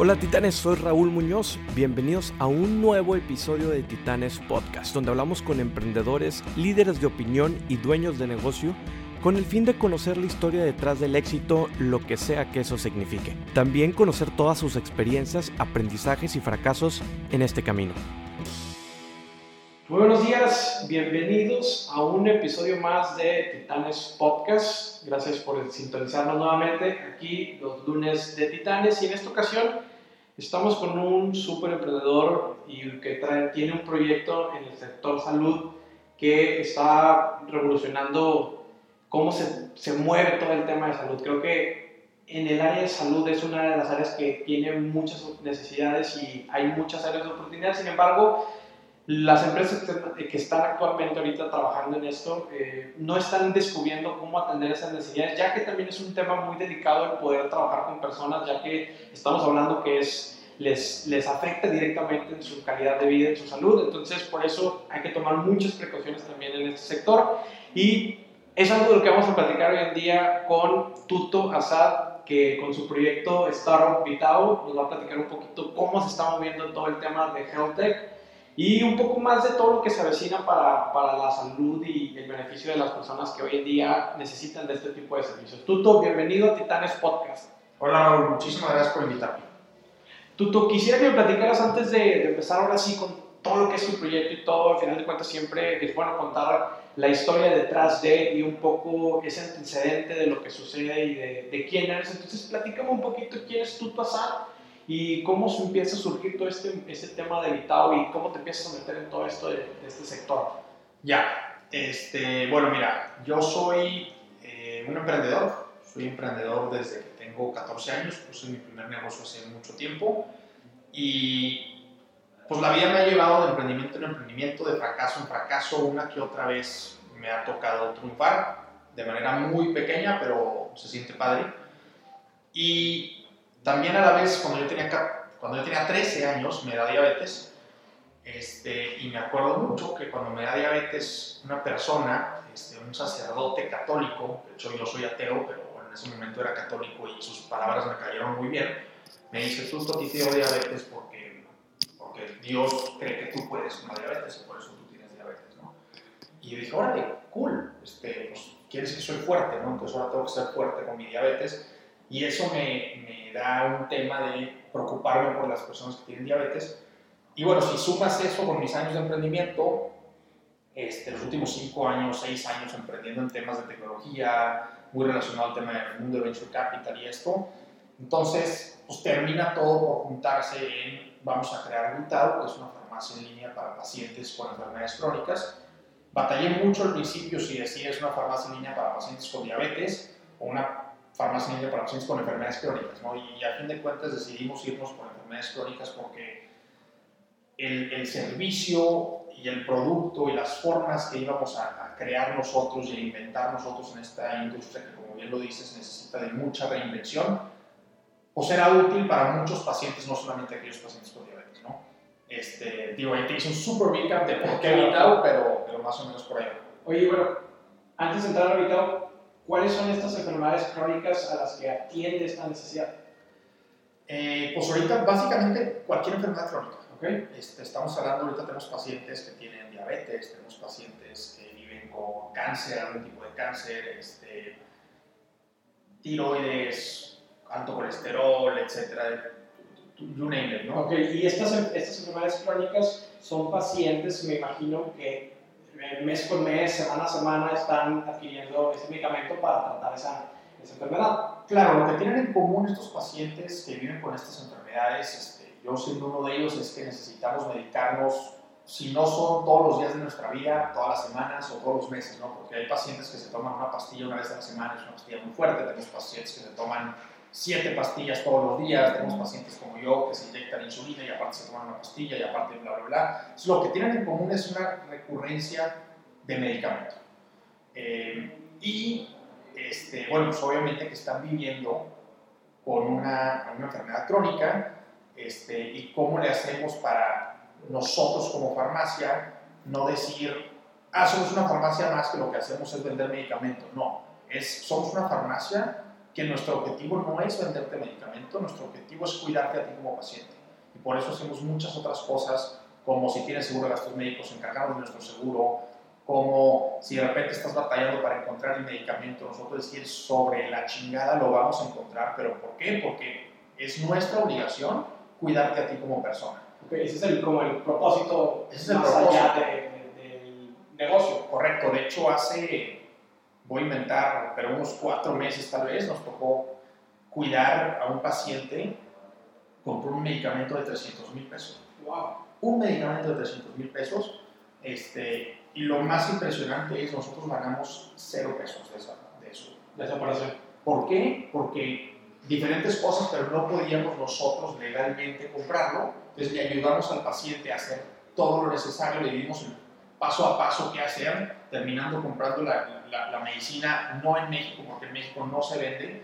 Hola Titanes, soy Raúl Muñoz. Bienvenidos a un nuevo episodio de Titanes Podcast, donde hablamos con emprendedores, líderes de opinión y dueños de negocio con el fin de conocer la historia detrás del éxito, lo que sea que eso signifique. También conocer todas sus experiencias, aprendizajes y fracasos en este camino. Muy buenos días, bienvenidos a un episodio más de Titanes Podcast. Gracias por sintonizarnos nuevamente aquí los lunes de Titanes y en esta ocasión estamos con un súper emprendedor y que tiene un proyecto en el sector salud que está revolucionando cómo se, se mueve todo el tema de salud. Creo que en el área de salud es una de las áreas que tiene muchas necesidades y hay muchas áreas de oportunidad. Sin embargo, las empresas que están actualmente ahorita trabajando en esto eh, no están descubriendo cómo atender esas necesidades, ya que también es un tema muy delicado el poder trabajar con personas, ya que estamos hablando que es, les, les afecta directamente en su calidad de vida, en su salud. Entonces, por eso hay que tomar muchas precauciones también en este sector. Y es algo de lo que vamos a platicar hoy en día con Tuto Asad, que con su proyecto Startup Vitao nos va a platicar un poquito cómo se está moviendo todo el tema de Health Tech y un poco más de todo lo que se avecina para, para, la salud y el beneficio de las personas que hoy en día necesitan de este tipo de servicios. Tuto, bienvenido a Titanes Podcast. Hola Raúl, muchísimas gracias por invitarme. Tuto, quisiera que me platicaras antes de, de, empezar ahora sí con todo lo que es tu proyecto y todo, al final de cuentas siempre es bueno contar la historia detrás de y un poco ese antecedente de lo que sucede y de, de quién eres. Entonces, platícame un poquito quién es Tuto Azar y cómo se empieza a surgir todo este, este tema de Vitao y cómo te empiezas a meter en todo esto de, este sector. Ya, este, bueno, mira, yo soy eh, un emprendedor, soy emprendedor desde que tengo 14 años, puse mi primer negocio hace mucho tiempo y pues la vida me ha llevado de emprendimiento en emprendimiento, de fracaso en fracaso, una que otra vez me ha tocado triunfar de manera muy pequeña, pero se siente padre. Y también a la vez, cuando yo tenía, cuando yo tenía 13 años, me da diabetes. Este, y me acuerdo mucho que cuando me da diabetes una persona, este, un sacerdote católico, de hecho yo soy ateo, pero en ese momento era católico y sus palabras me cayeron muy bien, me dice, tú a ti te dio diabetes porque, porque Dios cree que tú puedes con diabetes y por eso tú tienes diabetes, ¿no? Y yo dije, órale, cool, este, pues, quieres que soy fuerte, ¿no? Entonces ahora tengo que ser fuerte con mi diabetes y eso me, me, da un tema de preocuparme por las personas que tienen diabetes. Y bueno, si sumas eso con mis años de emprendimiento, este, los últimos 5 años, 6 años emprendiendo en temas de tecnología, muy relacionado al tema del mundo de venture capital y esto, entonces pues termina todo por juntarse en vamos a crear Vital, que es una farmacia en línea para pacientes con enfermedades crónicas. Batallé mucho al principio si decía es una farmacia en línea para pacientes con diabetes o una farmacia en para pacientes con enfermedades crónicas, ¿no? Y, a fin de cuentas decidimos irnos por enfermedades crónicas porque el, el, servicio y el producto y las formas que íbamos a, a, crear nosotros y a inventar nosotros en esta industria, que como bien lo dices, necesita de mucha reinvención, pues era útil para muchos pacientes, no solamente aquellos pacientes con diabetes, ¿no? Este, digo, ahí te hice un super recap de por qué Vitao, pero, pero más o menos por ahí. Oye, bueno, antes de entrar a Vitao, ¿Cuáles son estas enfermedades crónicas a las que atiende esta necesidad? Eh, pues ahorita básicamente cualquier enfermedad crónica. Okay. Este, estamos hablando, ahorita tenemos pacientes que tienen diabetes, tenemos pacientes que viven con cáncer, algún tipo de cáncer, este, tiroides, alto colesterol, etcétera, you name it, ¿no? Okay. y estas, estas enfermedades crónicas son pacientes, me imagino, que mes con mes, semana a semana, están adquiriendo este medicamento para tratar esa, esa enfermedad. Claro, lo que tienen en común estos pacientes que viven con estas enfermedades, este, yo siendo uno de ellos, es que necesitamos medicarnos, si no son todos los días de nuestra vida, todas las semanas o todos los meses, ¿no? Porque hay pacientes que se toman una pastilla una vez a la semana, es una pastilla muy fuerte, tenemos pacientes que se toman siete pastillas todos los días, tenemos pacientes como yo que se inyectan insulina y aparte se toman una pastilla y aparte bla, bla, bla. Entonces, lo que tienen en común es una recurrencia de medicamento. Eh, y, este, bueno, pues obviamente que están viviendo con una, una enfermedad crónica este, y cómo le hacemos para nosotros como farmacia no decir, ah, somos una farmacia más que lo que hacemos es vender medicamentos. No, es, somos una farmacia que nuestro objetivo no es venderte medicamento, nuestro objetivo es cuidarte a ti como paciente. Y por eso hacemos muchas otras cosas, como si tienes seguro de gastos médicos, encargarnos de nuestro seguro, como si de repente estás batallando para encontrar el medicamento, nosotros decir sobre la chingada lo vamos a encontrar, pero ¿por qué? Porque es nuestra obligación cuidarte a ti como persona. Okay, ese es el, como el propósito ese es el más propósito. allá de- de- del negocio. Correcto, de hecho hace, voy a inventar, pero unos cuatro meses tal vez, nos tocó cuidar a un paciente, compró un medicamento de 300 mil pesos. Wow. Un medicamento de 300 mil pesos, este, y lo más impresionante es nosotros ganamos cero pesos de, esa- de eso. De esa operación. ¿Por qué? Porque diferentes cosas, pero no podíamos nosotros legalmente comprarlo. Entonces le ayudamos al paciente a hacer todo lo necesario, le dimos el paso a paso qué hacer, terminando comprando la, la- la medicina no en México, porque en México no se vende.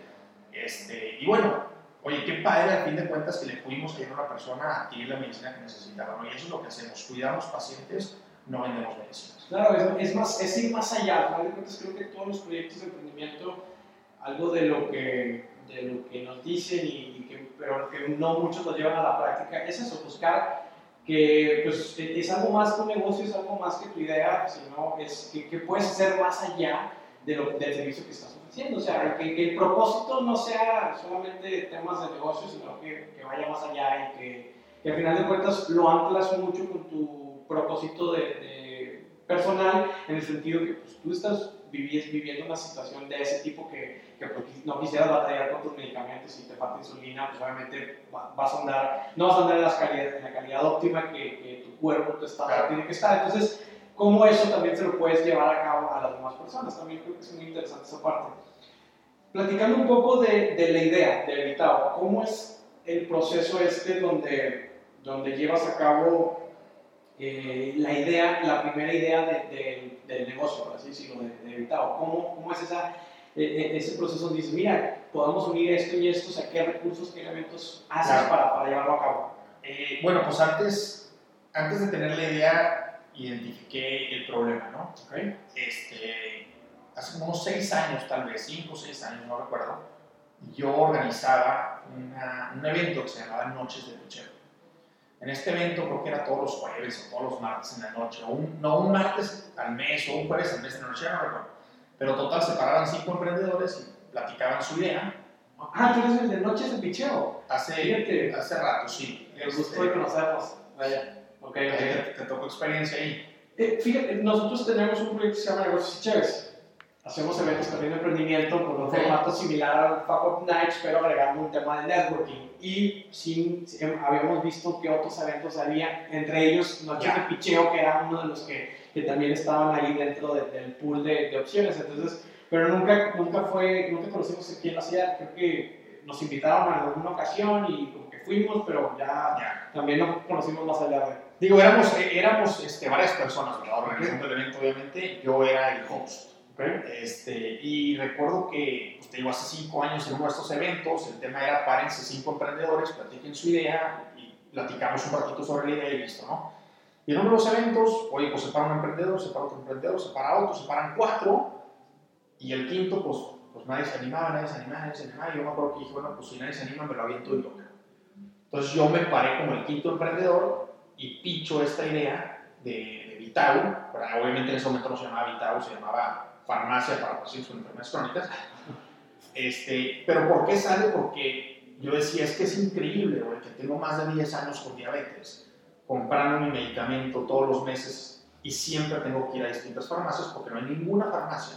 Este, y bueno, oye, qué padre al fin de cuentas que le pudimos ayudar a una persona a adquirir la medicina que necesitaba. ¿no? Y eso es lo que hacemos, cuidamos pacientes, no vendemos medicinas. Claro, es, es más, es ir más allá. Al final de cuentas, creo que todos los proyectos de emprendimiento, algo de lo que, de lo que nos dicen, y, y que, pero que no muchos lo llevan a la práctica, es eso, buscar que pues, es algo más que un negocio, es algo más que tu idea, sino es que, que puedes hacer más allá de lo, del servicio que estás ofreciendo. O sea, que, que el propósito no sea solamente temas de negocio, sino que, que vaya más allá y que, que al final de cuentas lo anclas mucho con tu propósito de, de personal, en el sentido que pues, tú estás vivies, viviendo una situación de ese tipo que, que pues, no quisieras batallar con tus medicamentos y te falta insulina, pues obviamente va- vas a andar, no vas a andar en, las calidad- en la calidad óptima que, que tu cuerpo, tu estado Claro. tiene que estar. Entonces, ¿cómo eso también se lo puedes llevar a cabo a las demás personas? También creo que es muy interesante esa parte. Platicando un poco de, de la idea de Evitao, ¿cómo es el proceso este donde, donde llevas a cabo eh, la idea, la primera idea de- de- del negocio, por así decirlo, de, de Evitao? ¿Cómo, ¿Cómo es esa, eh, eh, ese proceso donde dices, mira, podemos unir esto y esto, o sea, qué recursos, qué elementos haces Claro. para, para llevarlo a cabo? Eh, bueno, pues antes, antes de tener la idea, identifiqué el problema, ¿no? ¿ok? Este, hace como unos seis años, tal vez, cinco o seis años, no recuerdo, yo organizaba una- un evento que se llamaba Noches de Pichero. En este evento creo que era todos los jueves o todos los martes en la noche, o un, no un martes al mes o un jueves al mes en la noche, ya no recuerdo. Pero total, se paraban cinco emprendedores y platicaban su idea. Ah, tú eres el de Noches de Picheo. Hace, Fíjate. hace rato, sí. El gusto Este, de conocernos. Vaya. Ok, te, ok. te tocó experiencia ahí. Eh, fíjate, nosotros tenemos un proyecto que se llama Negocios y Chéves. Hacemos eventos también de emprendimiento con un Ok. formato similar al Fuck Up Nights, pero agregando un tema de networking. Y sí, sí, habíamos visto que otros eventos había, entre ellos Noches Ya. de Picheo, que era uno de los que, que también estaban ahí dentro de- del pool de, de opciones. Entonces, pero nunca, nunca fue, nunca conocimos a quién lo hacía. Creo que nos invitaron en alguna ocasión y como que fuimos, pero ya, Ya. también no conocimos más allá de. Digo, éramos, éramos este, varias personas, ¿verdad? Organizando el evento, obviamente. Yo era el host. Este, y recuerdo que, pues, te digo, hace cinco años en uno de estos eventos, el tema era párense cinco emprendedores, platiquen su idea y platicamos un ratito sobre la idea y listo, ¿no? Y en uno de los eventos, oye, pues se para un emprendedor, se para otro emprendedor, se para otro, se cuatro, y el quinto, pues, pues nadie se animaba, nadie se animaba, nadie se animaba, y yo me acuerdo que dije, bueno, pues si nadie se anima, me lo aviento y loca. Entonces yo me paré como el quinto emprendedor y picho esta idea de, de Vitau, pero obviamente en ese momento no se llamaba Vitau, se llamaba Farmacia para Pacientes con Enfermedades Crónicas. Este, pero ¿por qué sale? Porque yo decía, es que es increíble, güey, que tengo más de 10 años con diabetes, comprando mi medicamento todos los meses y siempre tengo que ir a distintas farmacias porque no hay ninguna farmacia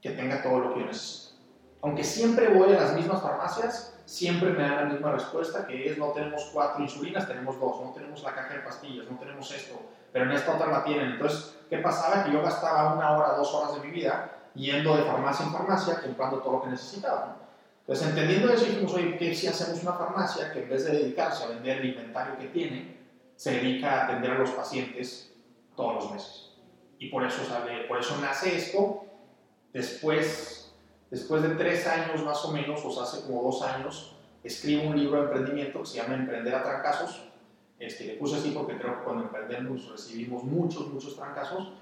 que tenga todo lo que yo necesito. Aunque siempre voy a las mismas farmacias, siempre me dan la misma respuesta, que es no tenemos cuatro insulinas, tenemos dos, no tenemos la caja de pastillas, no tenemos esto, pero en esta otra la tienen. Entonces, ¿qué pasaba? Que yo gastaba una hora, dos horas de mi vida yendo de farmacia en farmacia, comprando todo lo que necesitaba. Entonces, entendiendo eso, dijimos, oye, ¿qué si hacemos una farmacia que en vez de dedicarse a vender el inventario que tiene, se dedica a atender a los pacientes todos los meses? Y por eso, sale, por eso nace esto. Después, después de tres años más o menos, o sea, hace como dos años, escribo un libro de emprendimiento que se llama Emprender a Trancazos. Este, le puse así porque creo que cuando emprendemos recibimos muchos, muchos trancazos.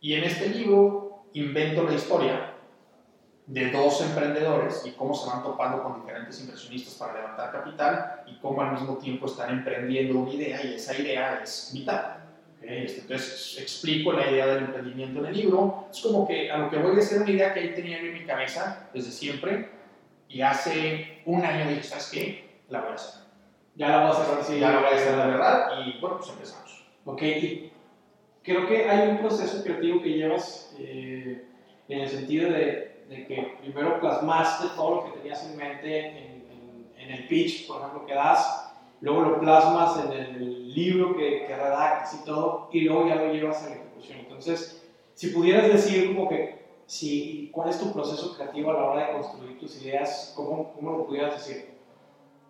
Y en este libro invento la historia de dos emprendedores y cómo se van topando con diferentes inversionistas para levantar capital y cómo al mismo tiempo están emprendiendo una idea y esa idea es vital. Entonces explico la idea del emprendimiento en el libro. Es como que a lo que voy a hacer una idea que ahí tenía en mi cabeza desde siempre y hace un año dije, ¿sabes qué? La voy a hacer. Ya la voy a hacer, sí. Ya la voy a hacer, la verdad. Y bueno, pues empezamos. Ok, y creo que hay un proceso creativo que llevas eh, en el sentido de, de, que primero plasmaste todo lo que tenías en mente en, en, el pitch, por ejemplo, que das, luego lo plasmas en el libro que, que redactas y todo, y luego ya lo llevas a la ejecución. Entonces, si pudieras decir como que si, cuál es tu proceso creativo a la hora de construir tus ideas, ¿cómo, cómo lo pudieras decir?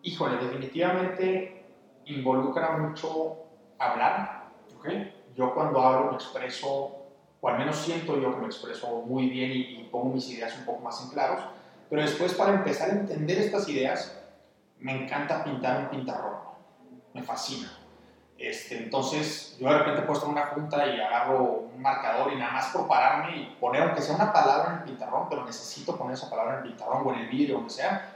Híjole, definitivamente involucra mucho hablar. Okay. Yo cuando hablo me expreso, o al menos siento yo que me expreso muy bien y, y pongo mis ideas un poco más en claros, pero después para empezar a entender estas ideas, me encanta pintar un pintarrón. Me fascina. Este, entonces, yo de repente he puesto una junta y agarro un marcador y nada más por pararme y poner, aunque sea una palabra en el pintarrón, pero necesito poner esa palabra en el pintarrón o en el vídeo, donde sea.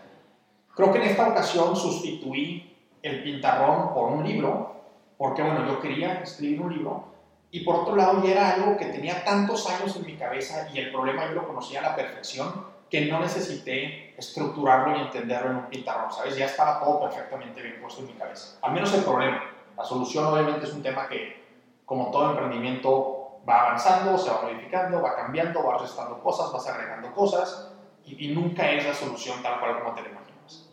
Creo que en esta ocasión sustituí el pintarrón por un libro, porque bueno, yo quería escribir un libro, y por otro lado ya era algo que tenía tantos años en mi cabeza y el problema yo lo conocía a la perfección, que no necesité estructurarlo y entenderlo en un pintarrón, ¿sabes? Ya estaba todo perfectamente bien puesto en mi cabeza. Al menos el problema. La solución obviamente es un tema que, como todo emprendimiento, va avanzando, se va modificando, va cambiando, va restando cosas, vas agregando cosas y, y nunca es la solución tal cual como te la imaginas.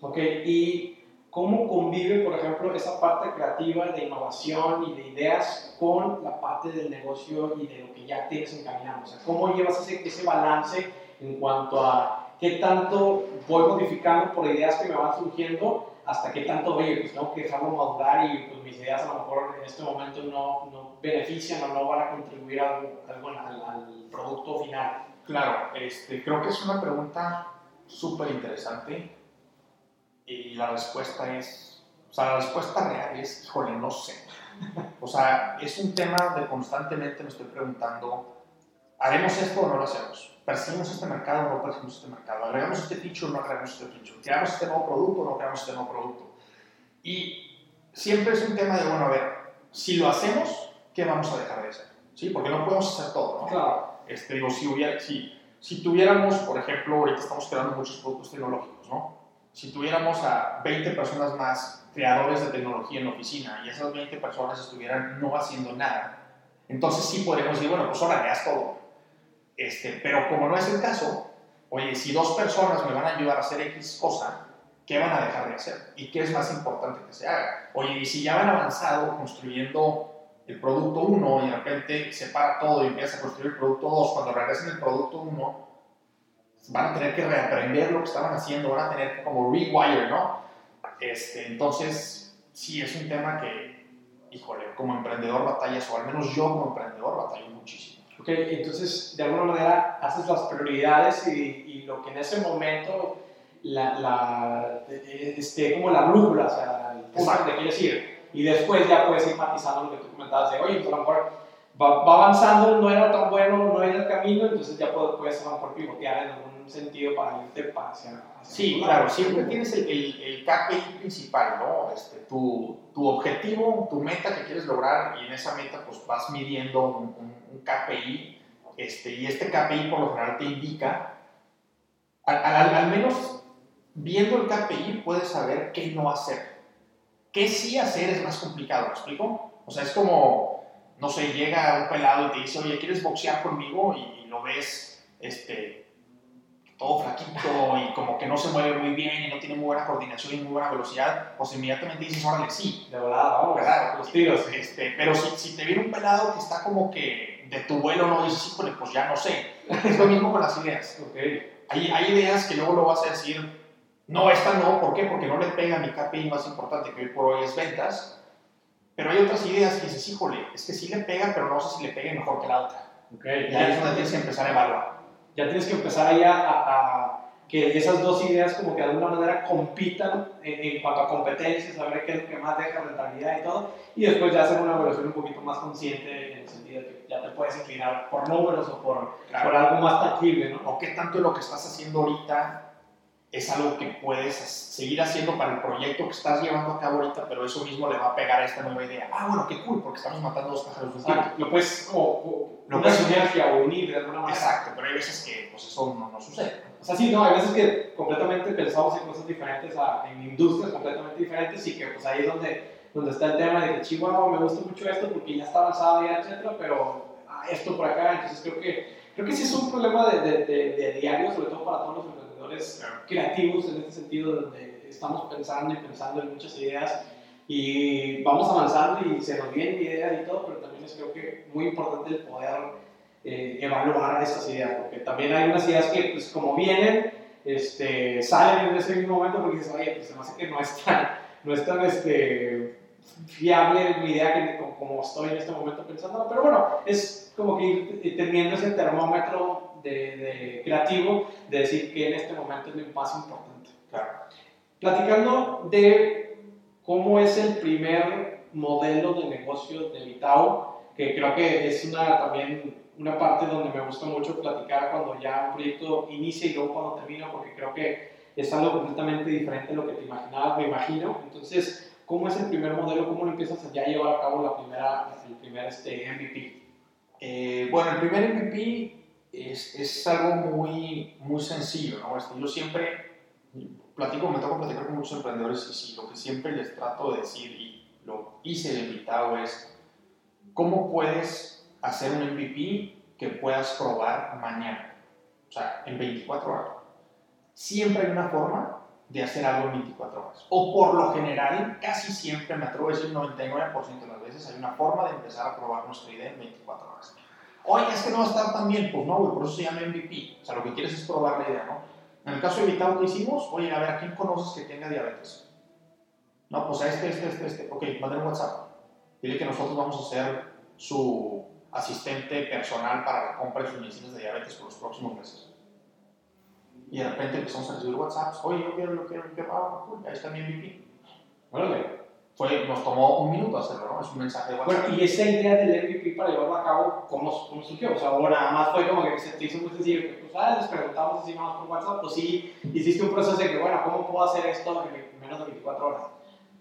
Ok, ¿y cómo convive, por ejemplo, esa parte creativa de innovación y de ideas con la parte del negocio y de lo que ya tienes encaminado? O sea, ¿cómo llevas ese, ese balance en cuanto a qué tanto voy modificando por ideas que me van surgiendo hasta qué tanto, oye, pues tengo que dejarlo madurar y pues mis ideas a lo mejor en este momento no, no benefician o no van a contribuir al, producto final. Claro, este, creo que es una pregunta súper interesante y la respuesta es, o sea, la respuesta real es, híjole, no sé. O sea, es un tema de constantemente me estoy preguntando, ¿haremos esto o no lo hacemos? ¿Perseguimos este mercado o no perseguimos este mercado? ¿Agregamos este feature o no agregamos este feature? ¿Creamos este nuevo producto o no creamos este nuevo producto? Y siempre es un tema de, bueno, a ver, si lo hacemos, ¿qué vamos a dejar de hacer? ¿Sí? Porque no podemos hacer todo, ¿no? Claro. Este, digo, si, hubiera, si, si tuviéramos, por ejemplo, ahorita estamos creando muchos productos tecnológicos, ¿no? Si tuviéramos a 20 personas más creadores de tecnología en la oficina y esas 20 personas estuvieran no haciendo nada, entonces sí podríamos decir, bueno, pues ahora haz todo. Este, pero como no es el caso, oye, si dos personas me van a ayudar a hacer X cosa, ¿qué van a dejar de hacer? ¿Y qué es más importante que se haga? Oye, y si ya van avanzado construyendo el producto 1 y de repente se para todo y empieza a construir el producto 2, cuando regresen el producto 1, van a tener que reaprender lo que estaban haciendo, van a tener que como rewire, ¿no? Este, entonces, sí, es un tema que, híjole, como emprendedor batallas, o al menos yo como emprendedor batallo muchísimo. Entonces de alguna manera haces las prioridades y, y lo que en ese momento la, la, esté como la brújula, o sea, el punto donde quieres ir. Y después ya puedes ir matizando lo que tú comentabas de, oye, pues a lo mejor va, va, avanzando, no era tan bueno, no era el camino, entonces ya puedes, puedes a lo mejor pivotear en algún sentido para irte hacia, hacia Sí, claro, siempre tienes el, el, el, KPI principal, ¿no? Este, tu, tu, objetivo, tu meta que quieres lograr y en esa meta pues vas midiendo un, un, un KPI este, y este KPI por lo general te indica, al, al, al menos viendo el KPI puedes saber qué no hacer. ¿Qué sí hacer es más complicado? ¿Me explico? O sea, es como, no sé, llega un pelado y te dice, oye, ¿quieres boxear conmigo? Y, y lo ves, este, todo flaquito y como que no se mueve muy bien y no tiene muy buena coordinación y muy buena velocidad, pues inmediatamente dices, órale, sí. De verdad, vamos, ¿verdad? los tiros. Este, pero si, si, te viene un pelado que está como que de tu vuelo no dices, híjole, pues ya no sé. Es lo mismo con las ideas. Okay. Hay, hay ideas que luego lo vas a decir, no, esta no, ¿por qué? Porque no le pega a mi KPI más importante que hoy por hoy es ventas. Pero hay otras ideas que dices, híjole, es que sí le pega, pero no sé si le pegue mejor que la otra. Okay. Y ahí es donde tienes que empezar a evaluar. Ya tienes que empezar ahí a, a, que esas dos ideas como que de alguna manera compitan en, en, cuanto a competencias, a ver qué es lo que más deja rentabilidad y todo, y después ya hacer una evaluación un poquito más consciente en el sentido de que ya te puedes inclinar por números o por, por algo más tangible, ¿no? O qué tanto lo que estás haciendo ahorita es algo que puedes seguir haciendo para el proyecto que estás llevando a cabo ahorita, pero eso mismo le va a pegar a esta nueva idea. Ah, bueno, qué cool, porque estamos matando dos pájaros de un tiro. Lo puedes como una sinergia o unir de alguna manera. Exacto, pero hay veces que pues, eso no, no, sucede. O sea, sí, no, hay veces que completamente pensamos en cosas diferentes, en industrias completamente diferentes y que pues ahí es donde, donde está el tema de que Chihuahua me gusta mucho esto porque ya está avanzado ya, etcétera, pero ah, esto por acá, entonces creo que, creo que sí es un problema de, de, de, de diario, sobre todo para todos los creativos en este sentido, donde estamos pensando y pensando en muchas ideas y vamos avanzando y se nos vienen ideas y todo, pero también es creo que muy importante el poder eh, evaluar esas ideas, porque también hay unas ideas que pues como vienen, este, salen en ese mismo momento porque dices, oye, pues se me hace que no es tan, no es tan este, fiable mi idea que, como, estoy en este momento pensando, pero bueno, es como que ir teniendo ese termómetro de, creativo de decir que en este momento es lo más importante. Claro. Platicando de cómo es el primer modelo de negocio de Vitao, que creo que es una, también una parte donde me gusta mucho platicar cuando ya un proyecto inicia y luego cuando termina, porque creo que es algo completamente diferente a lo que te imaginabas, me imagino. Entonces, ¿cómo es el primer modelo? ¿Cómo lo empiezas a ya llevar a cabo la primera, el primer este, MVP? Eh, bueno, el primer MVP es, es, algo muy, muy sencillo, ¿no? Este, yo siempre platico, me toca platicar con muchos emprendedores y sí, lo que siempre les trato de decir y lo hice de invitado es cómo puedes hacer un MVP que puedas probar mañana, o sea, en 24 horas. Siempre hay una forma de hacer algo en 24 horas. O por lo general, casi siempre, me atrevo a decir 99% de las veces, hay una forma de empezar a probar nuestra idea en 24 horas. Oye, es que no va a estar tan bien. Pues no, por eso se llama MVP. O sea, lo que quieres es probar la idea, ¿no? En el caso de Vitao que hicimos, oye, a ver, ¿a quién conoces que tenga diabetes? No, pues a este, este, este, este. Ok, manda un WhatsApp. Dile que nosotros vamos a ser su asistente personal para la compra de sus medicinas de diabetes por los próximos meses. Y de repente empezamos a recibir WhatsApps. Oye, yo quiero, yo quiero, yo quiero. Ah, ahí está mi MVP. Órale nos tomó un minuto hacerlo, ¿no? Es un mensaje de WhatsApp. Bueno, y esa idea del MVP para llevarlo a cabo, ¿cómo, cómo surgió? O sea, o nada más fue como que se te hizo muy sencillo, pues, ah, les preguntamos así más por WhatsApp, pues sí, hiciste un proceso de que, bueno, ¿cómo puedo hacer esto en menos de 24 horas?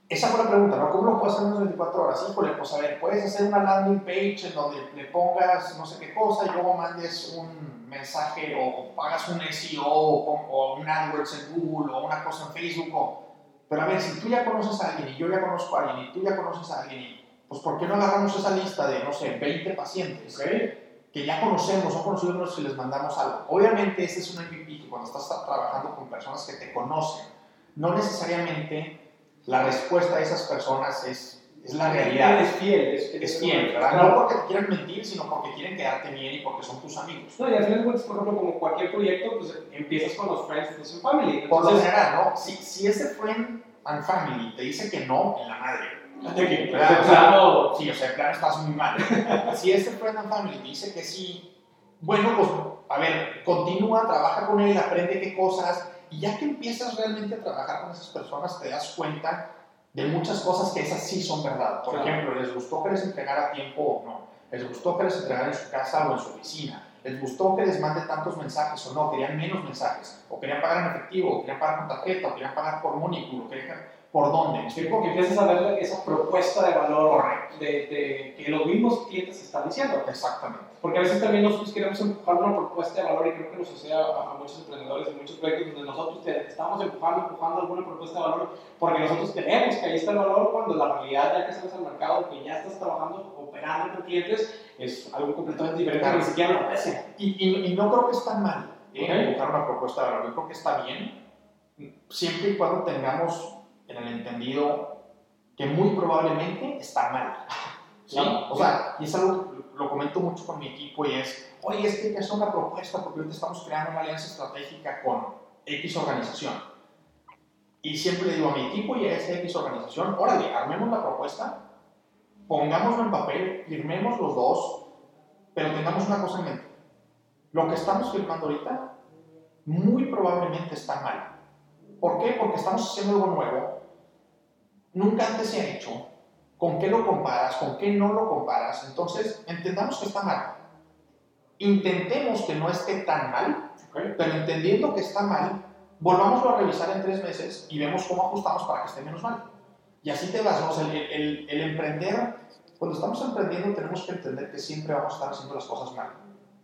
Esa fue la pregunta, ¿no? ¿Cómo lo puedo hacer en menos de 24 horas? Híjole, pues a ver, puedes hacer una landing page en donde le pongas no sé qué cosa y luego mandes un mensaje o, pagas un SEO o, o, un AdWords en Google o una cosa en Facebook o pero a ver, si tú ya conoces a alguien y yo ya conozco a alguien y tú ya conoces a alguien, pues ¿por qué no agarramos esa lista de, no sé, 20 pacientes que ya conocemos, son conocidos si les mandamos algo? Obviamente ese es un MVP que cuando estás trabajando con personas que te conocen, no necesariamente la respuesta de esas personas es es la realidad. Es fiel. Es, es fiel, ¿verdad? No porque te quieran mentir, sino porque quieren quedarte bien y porque son tus amigos. No, y al final, pues, por ejemplo, como cualquier proyecto, pues empiezas con los friends, friends and family. Entonces, por lo general, ¿no? Si, si ese friend and family te dice que no, en la madre. Claro, sí, o sea, claro, estás muy mal. si ese friend and family te dice que sí, bueno, pues, a ver, continúa, trabaja con él, aprende qué cosas, y ya que empiezas realmente a trabajar con esas personas, te das cuenta de muchas cosas que esas sí son verdad. Por ejemplo, ¿les gustó que les entregara tiempo o no? ¿Les gustó que les entregara en su casa o en su oficina? ¿Les gustó que les mande tantos mensajes o no? ¿Querían menos mensajes? ¿O querían pagar en efectivo? ¿O querían pagar con tarjeta? ¿O querían pagar por Mónico? ¿Por dónde? ¿Me explico? Que empiezas a ver esa propuesta de valor de, de, que los mismos clientes están diciendo. Exactamente. Porque a veces también nosotros queremos empujar una propuesta de valor y creo que nos sucede a, muchos emprendedores en muchos proyectos donde nosotros estamos empujando, empujando alguna propuesta de valor porque nosotros creemos que ahí está el valor cuando la realidad ya que sales al mercado, que ya estás trabajando, operando con clientes, es algo completamente diferente que ni siquiera lo aprecian. Y, y, no creo que está mal ¿eh? empujar una propuesta de valor, yo creo que está bien siempre y cuando tengamos en el entendido que muy probablemente está mal. ¿sí? O sea, y es algo lo comento mucho con mi equipo y es, oye, es que que hacer una propuesta porque ahorita estamos creando una alianza estratégica con X organización. Y siempre le digo a mi equipo y a esa X organización, órale, armemos la propuesta, pongámoslo en papel, firmemos los dos, pero tengamos una cosa en mente. Lo que estamos firmando ahorita muy probablemente está mal. ¿Por qué? Porque estamos haciendo algo nuevo, nunca antes se ha hecho, con qué lo comparas, con qué no lo comparas, entonces entendamos que está mal. Intentemos que no esté tan mal, pero entendiendo que está mal, volvámoslo a revisar en tres meses y vemos cómo ajustamos para que esté menos mal. Y así te vas, ¿no? el, emprender, cuando estamos emprendiendo tenemos que entender que siempre vamos a estar haciendo las cosas mal.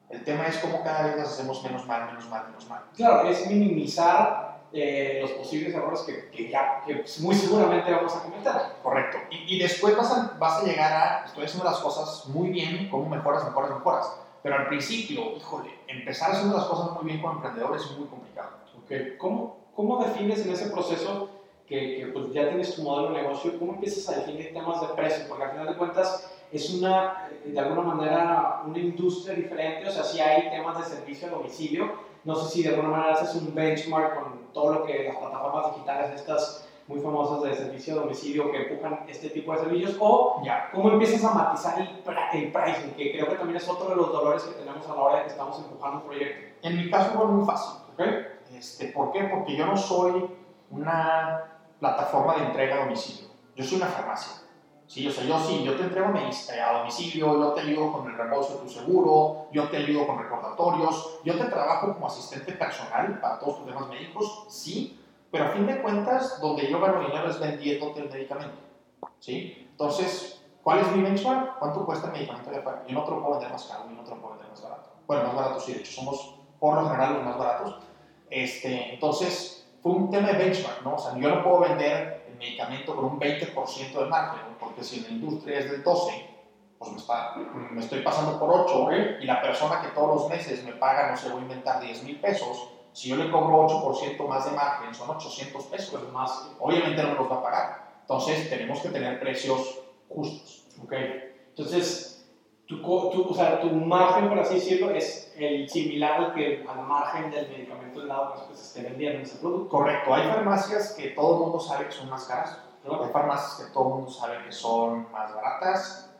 El tema es cómo cada vez las hacemos menos mal, menos mal, menos mal. Claro, es minimizar eh, los posibles errores que, que ya que muy seguramente vamos a cometer. Correcto. Y, y después vas a, vas a llegar a, estoy haciendo las cosas muy bien, cómo mejoras, mejoras, mejoras. Pero al principio, híjole, empezar haciendo las cosas muy bien como emprendedor es muy complicado. Okay. ¿Cómo, ¿Cómo defines en ese proceso que, que pues ya tienes tu modelo de negocio, cómo empiezas a definir temas de precio? Porque al final de cuentas es una, de alguna manera, una industria diferente, o sea, si hay temas de servicio a domicilio, no sé si de alguna manera haces un benchmark con todo lo que las plataformas digitales estas muy famosas de servicio a domicilio que empujan este tipo de servicios, o ya, cómo empiezas a matizar el, el pricing, que creo que también es otro de los dolores que tenemos a la hora de que estamos empujando un proyecto. En mi caso fue muy fácil, ¿ok? Este, ¿Por qué? Porque yo no soy una plataforma de entrega a domicilio, yo soy una farmacia. Sí, o sea, yo sí, yo te entrego a domicilio, yo te ayudo con el reembolso de tu seguro, yo te ayudo con recordatorios, yo te trabajo como asistente personal para todos tus temas médicos, sí, pero a fin de cuentas, donde yo gano dinero es vendiéndote el medicamento, ¿sí? Entonces, ¿cuál es mi benchmark? ¿Cuánto cuesta el medicamento de Yo no te lo puedo vender más caro, yo no te lo puedo vender más barato. Bueno, más barato sí, de hecho, somos por lo general los más baratos. Este, entonces, fue un tema de benchmark, ¿no? O sea, yo no puedo vender medicamento con un 20% de margen, porque si en la industria es del 12, pues me, está, me estoy pasando por 8 y la persona que todos los meses me paga, no sé, voy a inventar 10 mil pesos, si yo le cobro 8% más de margen, son 800 pesos más, obviamente no me los va a pagar. Entonces tenemos que tener precios justos. Okay. Entonces, tu, tu, o sea, tu margen, por así decirlo, es el similar al, que, al margen del medicamento de lado que se esté vendiendo en ese producto. Correcto. Hay farmacias que todo el mundo sabe que son más caras. Hay farmacias que todo el mundo sabe que son más baratas.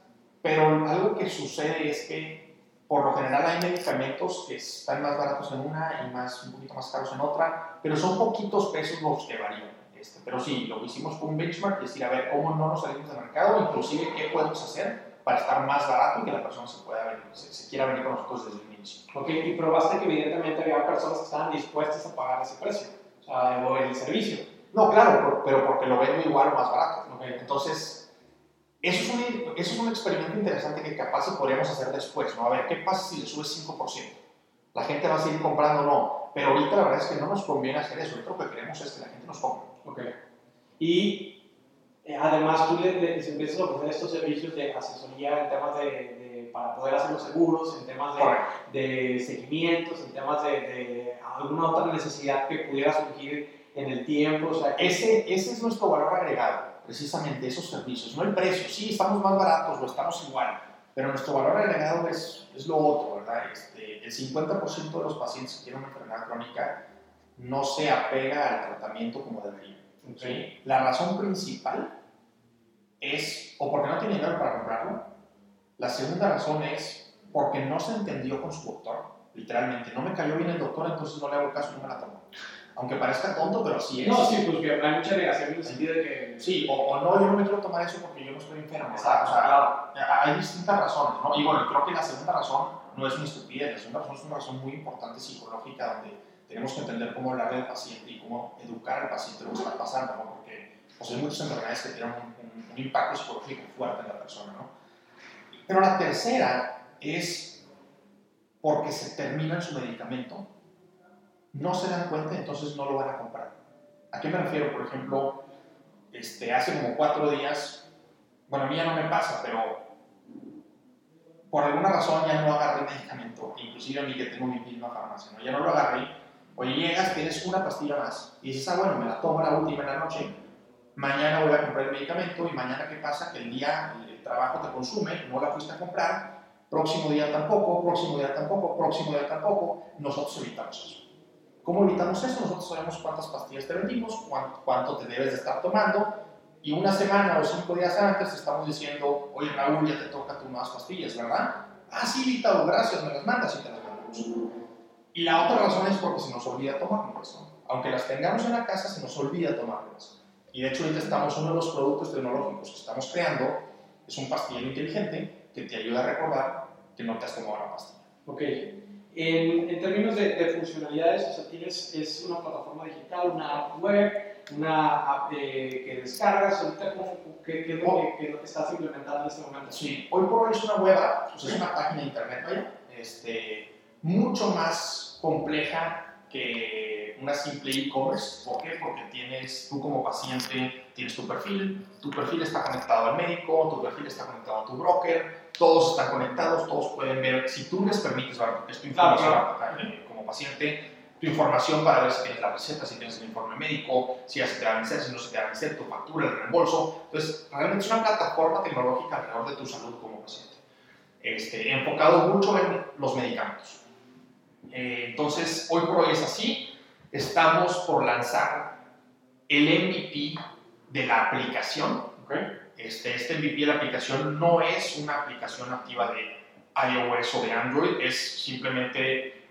Pero algo que sucede es que por lo general hay medicamentos que están más baratos en una y más, un poquito más caros en otra, pero son poquitos pesos los que varían. Este, pero sí, lo que hicimos fue un benchmark, es decir, a ver cómo no nos salimos del mercado, inclusive qué podemos hacer para estar más barato y que la persona se, pueda venir, se, quiera venir con nosotros desde el inicio. Ok, y probaste que evidentemente había personas que estaban dispuestas a pagar ese precio, o sea, o el servicio. No, claro, pero porque lo vendo igual o más barato. Okay. Entonces, eso es, un, eso es un experimento interesante que capaz podríamos hacer después, ¿no? A ver, ¿qué pasa si le subes 5%? La gente va a seguir comprando o no, pero ahorita la verdad es que no nos conviene hacer eso, lo que queremos es que la gente nos compre. Ok. Y eh, además, tú les, empiezas a ofrecer estos servicios de asesoría en temas de, para poder hacer los seguros, en temas de, de seguimientos, en temas de, alguna otra necesidad que pudiera surgir en el tiempo. O sea, ese, ese es nuestro valor agregado, precisamente esos servicios, no el precio. Sí, estamos más baratos o estamos igual, pero nuestro valor agregado es, es lo otro, ¿verdad? Este, el 50% de los pacientes que tienen una enfermedad crónica no se apega al tratamiento como debería. La razón principal es o porque no tiene dinero para comprarlo, la segunda razón es porque no se entendió con su doctor, literalmente. No me cayó bien el doctor, entonces no le hago caso y no me la tomo. Aunque parezca tonto, pero sí es. No, sí, pues que hay mucha negación en el sentido de que. Sí, o, no, yo no me quiero tomar eso porque yo no estoy enfermo. O sea, hay distintas razones, ¿no? Y bueno, creo que la segunda razón no es una estupidez, la segunda razón es una razón muy importante psicológica donde tenemos que entender cómo hablar del paciente y cómo educar al paciente lo que está pasando, ¿no? Porque pues, hay muchas enfermedades que tienen un, un, impacto psicológico fuerte en la persona, ¿no? Pero la tercera es porque se termina su medicamento, no se dan cuenta, entonces no lo van a comprar. ¿A qué me refiero? Por ejemplo, este, hace como cuatro días, bueno, a mí ya no me pasa, pero por alguna razón ya no agarré el medicamento, inclusive a mí que tengo mi misma farmacia, ¿no? ya no lo agarré Oye, llegas, tienes una pastilla más y dices, ah, bueno, me la tomo la última en la noche, mañana voy a comprar el medicamento y mañana qué pasa, que el día el trabajo te consume, no la fuiste a comprar, próximo día tampoco, próximo día tampoco, próximo día tampoco, nosotros evitamos eso. ¿Cómo evitamos eso? Nosotros sabemos cuántas pastillas te vendimos, cuánto, te debes de estar tomando y una semana o cinco días antes te estamos diciendo, oye Raúl, ya te toca tus nuevas pastillas, ¿verdad? Ah, sí, Vita, gracias, me las mandas y te las mandamos. Y la otra razón es porque se nos olvida tomarlas. ¿no? Aunque las tengamos en la casa, se nos olvida tomarlas. Y de hecho ahorita estamos, uno de los productos tecnológicos que estamos creando es un pastillero inteligente que te ayuda a recordar que no te has tomado la pastilla. Ok. En, en términos de, de, funcionalidades, o sea, tienes, es una plataforma digital, una app web, una app eh, que descargas, ahorita cómo, qué, es lo que, que, estás implementando en este momento. Sí, hoy por hoy es una web app, o sea, es una página de internet, vaya, este, mucho más compleja que una simple e-commerce. ¿Por qué? Porque tienes, tú como paciente, tienes tu perfil, tu perfil está conectado al médico, tu perfil está conectado a tu broker, todos están conectados, todos pueden ver, si tú les permites, es tu información claro, claro. Eh, como paciente, tu información para ver si tienes la receta, si tienes el informe médico, si ya se te va a vencer, si no se te va a vencer, tu factura, el reembolso. Entonces, realmente es una plataforma tecnológica alrededor de tu salud como paciente, este, enfocado mucho en los medicamentos. Eh, entonces, hoy por hoy es así. Estamos por lanzar el MVP de la aplicación. Okay. Este, este MVP de la aplicación no es una aplicación nativa de iOS o de Android, es simplemente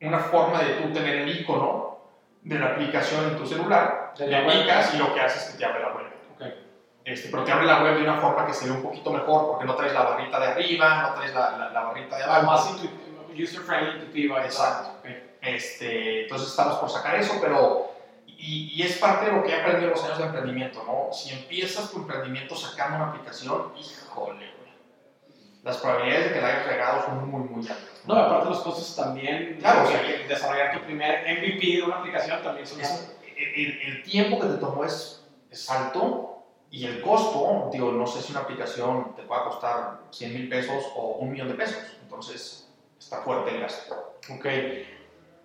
una forma de tú tener el icono de la aplicación en tu celular, le aplicas y lo que haces es que te abre la web. Okay. Este, pero te abre la web de una forma que se ve un poquito mejor porque no traes la barrita de arriba, no traes la, la, la barrita de abajo. Más user-friendly, intuitiva. Exacto. Okay. Este, entonces estamos por sacar eso, pero y, y, es parte de lo que he aprendido en los años de emprendimiento, ¿no? Si empiezas tu emprendimiento sacando una aplicación, híjole, las probabilidades de que la hayas regado son muy, muy altas. No, no aparte los costos también, claro, o sea, que desarrollar tu primer MVP de una aplicación también son es, el, el, tiempo que te tomó es, es alto y el costo, digo, no sé si una aplicación te pueda costar 100 mil pesos o un millón de pesos, entonces está fuerte el gasto. Ok.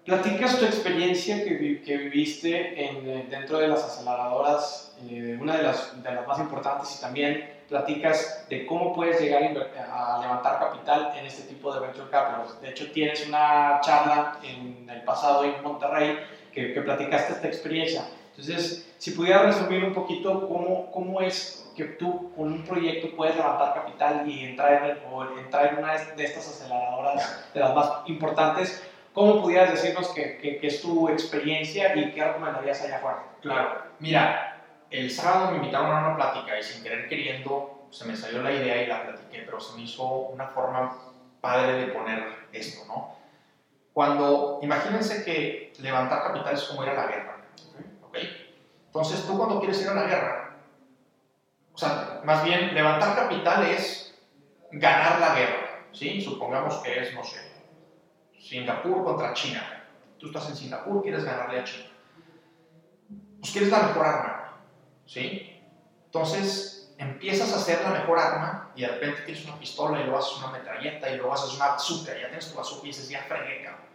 Platicas tu experiencia que, que viviste en, dentro de las aceleradoras, eh, una de las, de las más importantes, y también platicas de cómo puedes llegar a, a, levantar capital en este tipo de venture capital. De hecho, tienes una charla en el pasado en Monterrey que, que platicaste esta experiencia. Entonces, si pudieras resumir un poquito cómo, cómo es que tú con un proyecto puedes levantar capital y entrar en, el, o entrar en una de estas aceleradoras de las más importantes, ¿cómo pudieras decirnos que, que, que es tu experiencia y qué recomendarías allá afuera? Claro, mira, el sábado me invitaron a una plática y sin querer queriendo se me salió la idea y la platiqué, pero se me hizo una forma padre de poner esto, ¿no? Cuando, imagínense que levantar capital es como ir a la guerra, ¿ok? Entonces tú cuando quieres ir a la guerra, o sea, más bien levantar capital es ganar la guerra, ¿sí? Supongamos que es, no sé, Singapur contra China. Tú estás en Singapur, quieres ganarle a China. Pues quieres la mejor arma, ¿sí? Entonces empiezas a hacer la mejor arma y de repente tienes una pistola y luego haces una metralleta y luego haces una bazooka, ya tienes tu bazooka y dices, ya fregué, cabrón.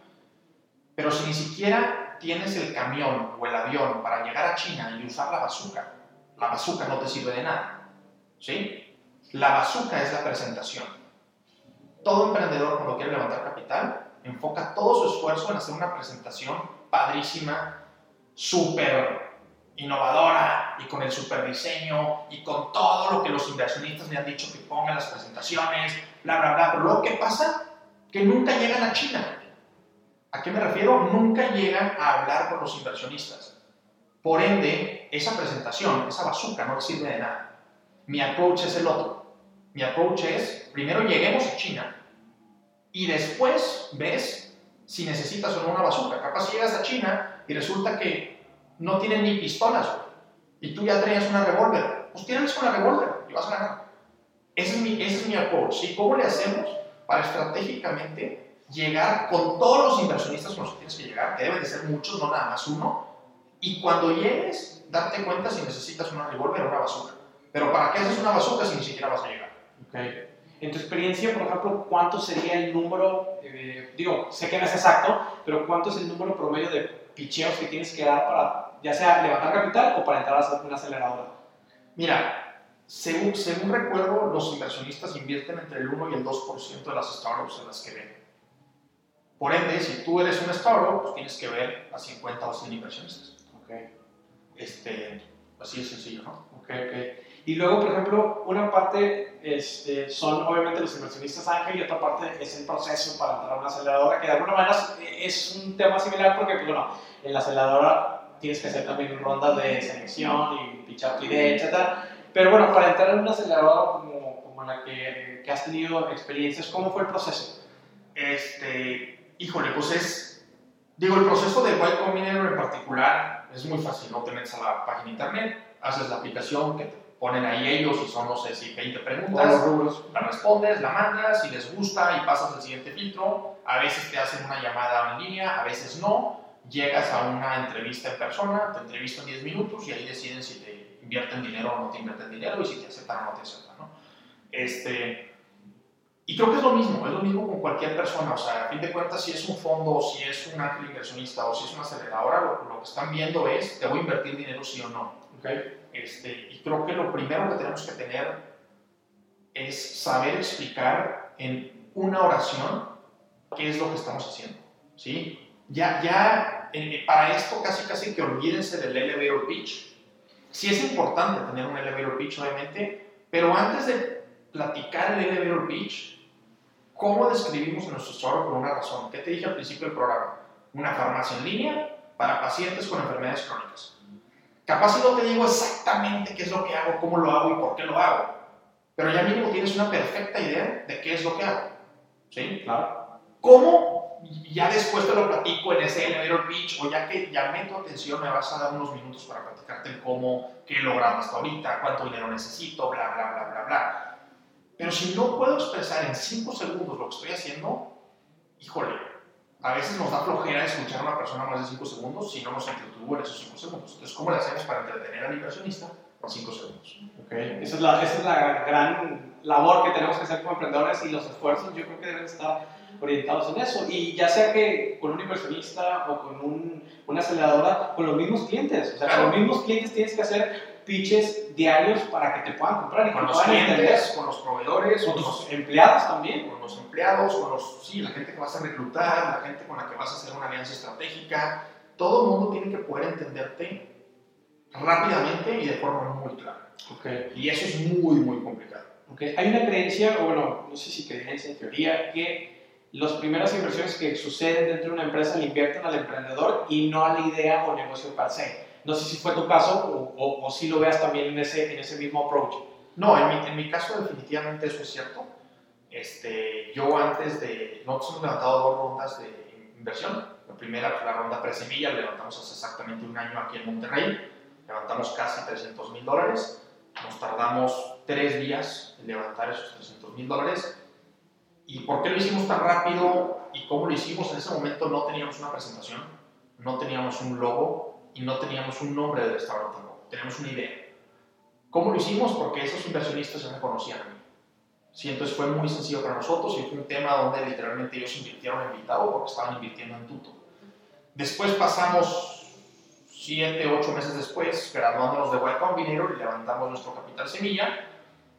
Pero si ni siquiera tienes el camión o el avión para llegar a China y usar la bazooka, la bazooka no te sirve de nada, ¿sí? La bazooka es la presentación. Todo emprendedor cuando quiere levantar capital enfoca todo su esfuerzo en hacer una presentación padrísima, súper innovadora y con el super diseño y con todo lo que los inversionistas me han dicho que pongan las presentaciones, bla, bla, bla. Luego, ¿qué pasa? Que nunca llegan a China. ¿A qué me refiero? Nunca llegan a hablar con los inversionistas. Por ende, esa presentación, esa bazooka no sirve de nada. Mi approach es el otro. Mi approach es, primero lleguemos a China y después ves si necesitas o no una bazooka. Capaz llegas a China y resulta que no tienen ni pistolas, y tú ya traías una revólver, pues tienes una revólver y vas a ganar. Ese es mi, ese es mi approach. ¿Y cómo le hacemos para estratégicamente llegar con todos los inversionistas con los que tienes que llegar, que deben de ser muchos, no nada más uno, y cuando llegues, darte cuenta si necesitas una revólver o una bazooka. Pero ¿para qué haces una bazooka si ni siquiera vas a llegar? Okay. En tu experiencia, por ejemplo, ¿cuánto sería el número, eh, digo, sé que no es exacto, pero cuánto es el número promedio de picheos que tienes que dar para, ya sea levantar capital o para entrar a una aceleradora? Mira, según, según recuerdo, los inversionistas invierten entre el 1 y el 2% de las startups en las que ven. Por ende, si tú eres un startup, pues tienes que ver a 50 o 100 inversionistas. Okay. Este, así de sencillo, ¿no? Ok, ok. Y luego, por ejemplo, una parte este, son obviamente los inversionistas ángel y otra parte es el proceso para entrar a una aceleradora, que de alguna manera es un tema similar porque, pues, bueno, en la aceleradora tienes que hacer también rondas de selección y pichar tu idea, etc. Pero bueno, para entrar en una aceleradora como, como la que, que has tenido experiencias, ¿cómo fue el proceso? Este, híjole, pues es, digo, el proceso de Y Combinator en particular es muy fácil, ¿no? Te metes a la página internet, haces la aplicación que te ponen ahí ellos y son, no sé si 20 preguntas, la respondes, la mandas, si les gusta y pasas al siguiente filtro, a veces te hacen una llamada en línea, a veces no, llegas a una entrevista en persona, te entrevistan 10 minutos y ahí deciden si te invierten dinero o no te invierten dinero y si te aceptan o no te aceptan, ¿no? Este, y creo que es lo mismo, es lo mismo con cualquier persona, o sea, a fin de cuentas, si es un fondo, si es un ángel inversionista o si es una aceleradora, lo, lo que están viendo es, ¿te voy a invertir dinero sí o no? Okay. Este, y creo que lo primero que tenemos que tener es saber explicar en una oración qué es lo que estamos haciendo. ¿sí? Ya, ya eh, para esto casi casi que olvídense del elevator pitch. Sí es importante tener un elevator pitch, obviamente, pero antes de platicar el elevator pitch, ¿cómo describimos nuestro software por una razón? ¿Qué te dije al principio del programa? Una farmacia en línea para pacientes con enfermedades crónicas. Capaz si no te digo exactamente qué es lo que hago, cómo lo hago y por qué lo hago, pero ya mismo tienes una perfecta idea de qué es lo que hago. ¿Sí? Claro. ¿Cómo? Ya después te lo platico en ese elevator pitch o ya que llamé tu atención me vas a dar unos minutos para platicarte el cómo, qué he logrado hasta ahorita, cuánto dinero necesito, bla, bla, bla, bla, bla. Pero si no puedo expresar en 5 segundos lo que estoy haciendo, híjole, a veces nos da flojera escuchar a una persona más de 5 segundos si no nos entretuvo en esos 5 segundos. Entonces, ¿cómo le hacemos para entretener al inversionista por 5 segundos? Okay. Esa, es la, esa es la gran labor que tenemos que hacer como emprendedores y los esfuerzos yo creo que deben estar orientados en eso. Y ya sea que con un inversionista o con un, una aceleradora, con los mismos clientes. O sea, con los mismos clientes tienes que hacer pitches diarios para que te puedan comprar y con los clientes, entender. con los proveedores, Con los, empleados también. con los empleados, con los, sí, la gente que vas a reclutar, la gente con la que vas a hacer una alianza estratégica. Todo el mundo tiene que poder entenderte rápidamente y de forma muy clara. Okay. Y eso es muy, muy complicado. Okay. Hay una creencia, o bueno, no sé si creencia en teoría, que las primeras inversiones que suceden dentro de una empresa le invierten al emprendedor y no a la idea o negocio per se. No sé si fue tu caso o, o, si lo veas también en ese, en ese mismo approach. No, en mi, en mi caso definitivamente eso es cierto. Este, yo antes de, nosotros hemos levantado dos rondas de inversión. La primera fue la ronda presemilla, la levantamos hace exactamente un año aquí en Monterrey. Levantamos casi 300 mil dólares. Nos tardamos tres días en levantar esos 300 mil dólares. ¿Y por qué lo hicimos tan rápido y cómo lo hicimos? En ese momento no teníamos una presentación, no teníamos un logo y no teníamos un nombre del restaurante tampoco. Teníamos una idea. ¿Cómo lo hicimos? Porque esos inversionistas ya me conocían a mí. Sí, entonces fue muy sencillo para nosotros y fue un tema donde literalmente ellos invirtieron en Vitao porque estaban invirtiendo en Tuto. Después pasamos 7, 8 meses después, graduándonos de Y Combinator y levantamos nuestro capital semilla.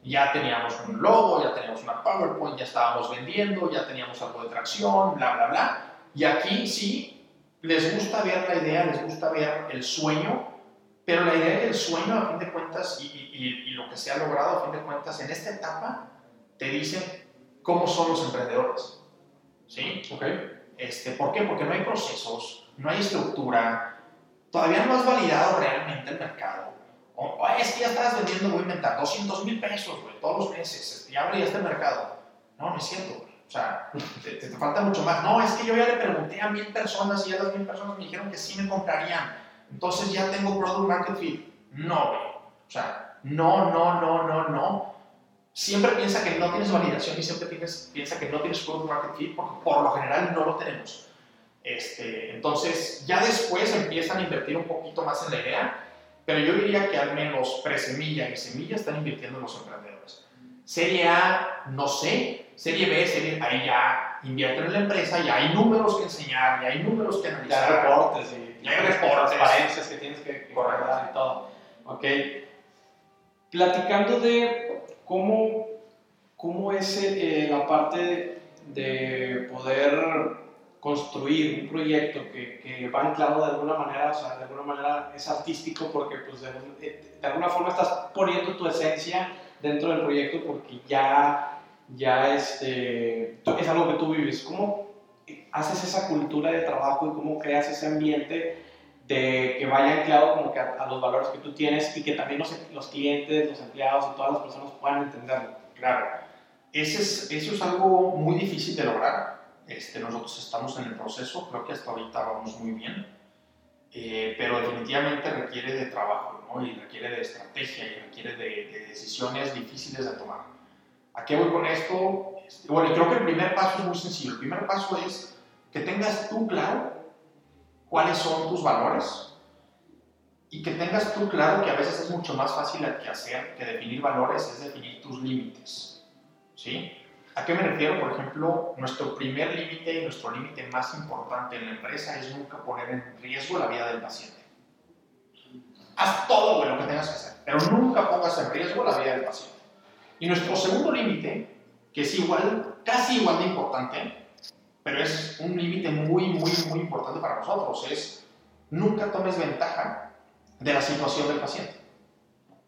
Ya teníamos un logo, ya teníamos una PowerPoint, ya estábamos vendiendo, ya teníamos algo de tracción, bla, bla, bla. Y aquí sí, les gusta ver la idea, les gusta ver el sueño, pero la idea y el sueño, a fin de cuentas, y, y, y lo que se ha logrado, a fin de cuentas, en esta etapa, te dicen cómo son los emprendedores. ¿Sí? Okay. Este, ¿Por qué? Porque no hay procesos, no hay estructura, todavía no has validado realmente el mercado. O, o es que ya estás vendiendo, voy a inventar, 200 mil pesos, güey, todos los meses, ya abrí este mercado. No, no es cierto. O sea, te, te, falta mucho más. No, es que yo ya le pregunté a mil personas y ya las mil personas me dijeron que sí me comprarían. Entonces ya tengo product market fit. No, güey. O sea, no, no, no, no, no siempre piensa que no tienes validación y siempre tienes, piensa que no tienes product market fit porque por lo general no lo tenemos. Este, entonces, ya después empiezan a invertir un poquito más en la idea, pero yo diría que al menos presemilla y semilla están invirtiendo en los emprendedores. Serie A, no sé. Serie B, serie ahí ya invierten en la empresa, ya hay números que enseñar, ya hay números que analizar. Ya hay reportes y hay reportes. transparencias que tienes que, guardar y todo. Ok. Platicando de ¿Cómo, cómo es eh, la parte de poder construir un proyecto que, que, va anclado de alguna manera, o sea, de alguna manera es artístico porque pues de, de, alguna forma estás poniendo tu esencia dentro del proyecto porque ya, ya este, es algo que tú vives. ¿Cómo haces esa cultura de trabajo y cómo creas ese ambiente de que vaya anclado como que a, los valores que tú tienes y que también los, los, clientes, los empleados y todas las personas puedan entenderlo? Claro, Ese es, eso es algo muy difícil de lograr este, nosotros estamos en el proceso, creo que hasta ahorita vamos muy bien, eh, pero definitivamente requiere de trabajo, ¿no? Y requiere de estrategia y requiere de, decisiones difíciles de tomar. ¿A qué voy con esto? Este, bueno, creo que el primer paso es muy sencillo. El primer paso es que tengas tú claro cuáles son tus valores y que tengas tú claro que a veces es mucho más fácil que hacer que definir valores es definir tus límites. ¿Sí? ¿A qué me refiero? Por ejemplo, nuestro primer límite y nuestro límite más importante en la empresa es nunca poner en riesgo la vida del paciente. Haz todo lo que tengas que hacer, pero nunca pongas en riesgo la vida del paciente. Y nuestro segundo límite, que es igual, casi igual de importante, pero es un límite muy, muy, muy importante para nosotros, es nunca tomes ventaja de la situación del paciente.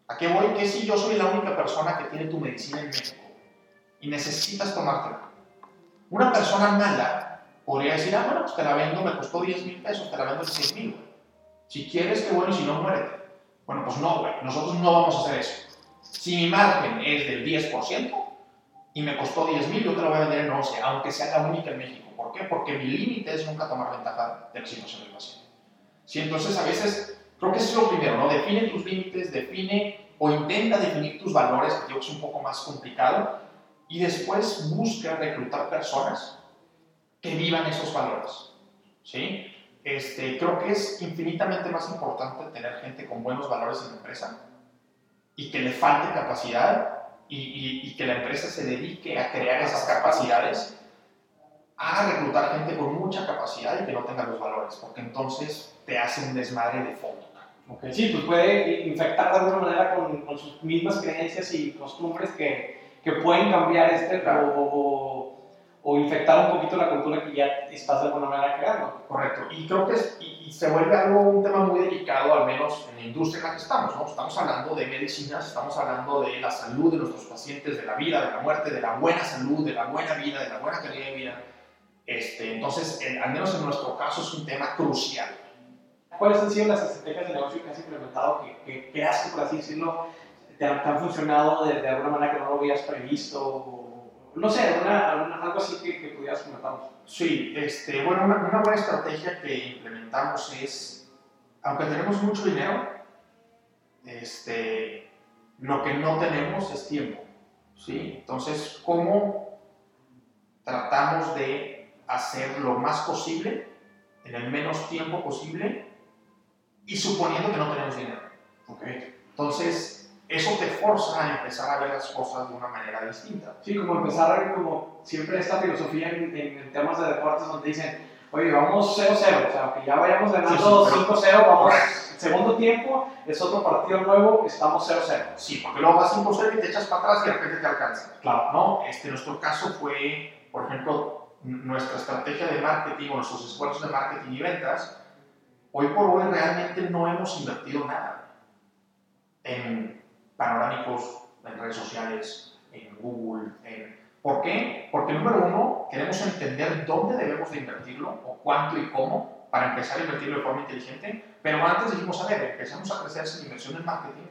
¿A qué voy? Que si yo soy la única persona que tiene tu medicina en México, y necesitas tomártela. Una persona mala podría decir, ah, bueno, pues te la vendo, me costó 10 mil pesos, te la vendo en 6 mil, Si quieres, que bueno, y si no, muérete. Bueno, pues no, güey, nosotros no vamos a hacer eso. Si mi margen es del 10% y me costó 10 mil, yo te la voy a vender en 11, aunque sea la única en México. ¿Por qué? Porque mi límite es nunca tomar ventaja de la situación del paciente. Sí, entonces a veces, creo que eso es lo primero, ¿no? Define tus límites, define o intenta definir tus valores, que que es un poco más complicado, y después busca reclutar personas que vivan esos valores. ¿sí? Este, creo que es infinitamente más importante tener gente con buenos valores en la empresa y que le falte capacidad y, y, que la empresa se dedique a crear esas capacidades a reclutar gente con mucha capacidad y que no tenga los valores, porque entonces te hace un desmadre de fondo. Okay. Sí, pues puede infectar de alguna manera con, con sus mismas creencias y costumbres que, que pueden cambiar este o, o, infectar un poquito la cultura que ya estás de alguna manera creando. Correcto. Y creo que es, y, se vuelve algo, un tema muy delicado, al menos en la industria en la que estamos. ¿no? Estamos hablando de medicinas, estamos hablando de la salud de nuestros pacientes, de la vida, de la muerte, de la buena salud, de la buena vida, de la buena calidad de vida. Este, entonces, al menos en nuestro caso, es un tema crucial. ¿Cuáles han sido las estrategias de negocio que has implementado que, que creaste, por así decirlo, te han, funcionado de, alguna manera que no lo habías previsto? No sé, alguna, algo así que, que pudieras comentarnos. Sí, este, bueno, una, una, buena estrategia que implementamos es, aunque tenemos mucho dinero, este, lo que no tenemos es tiempo. ¿sí? Entonces, ¿cómo tratamos de hacer lo más posible en el menos tiempo posible y suponiendo que no tenemos dinero? Okay. Entonces, eso te forza a empezar a ver las cosas de una manera distinta. Sí, como empezar a ver como siempre esta filosofía en, temas de deportes donde dicen, oye, vamos 0-0, o sea, que ya vayamos ganando 5-0, vamos, segundo tiempo, es otro partido nuevo, estamos 0-0. Sí, porque luego vas 5-0 y te echas para atrás y de repente te alcanza. Claro. ¿no? Este, nuestro caso fue, por ejemplo, nuestra estrategia de marketing o nuestros esfuerzos de marketing y ventas, hoy por hoy realmente no hemos invertido nada en panorámicos en redes sociales, en Google. En... ¿Por qué? Porque número uno, queremos entender dónde debemos de invertirlo o cuánto y cómo para empezar a invertirlo de forma inteligente, pero antes dijimos, a ver, empezamos a crecer esa inversión en marketing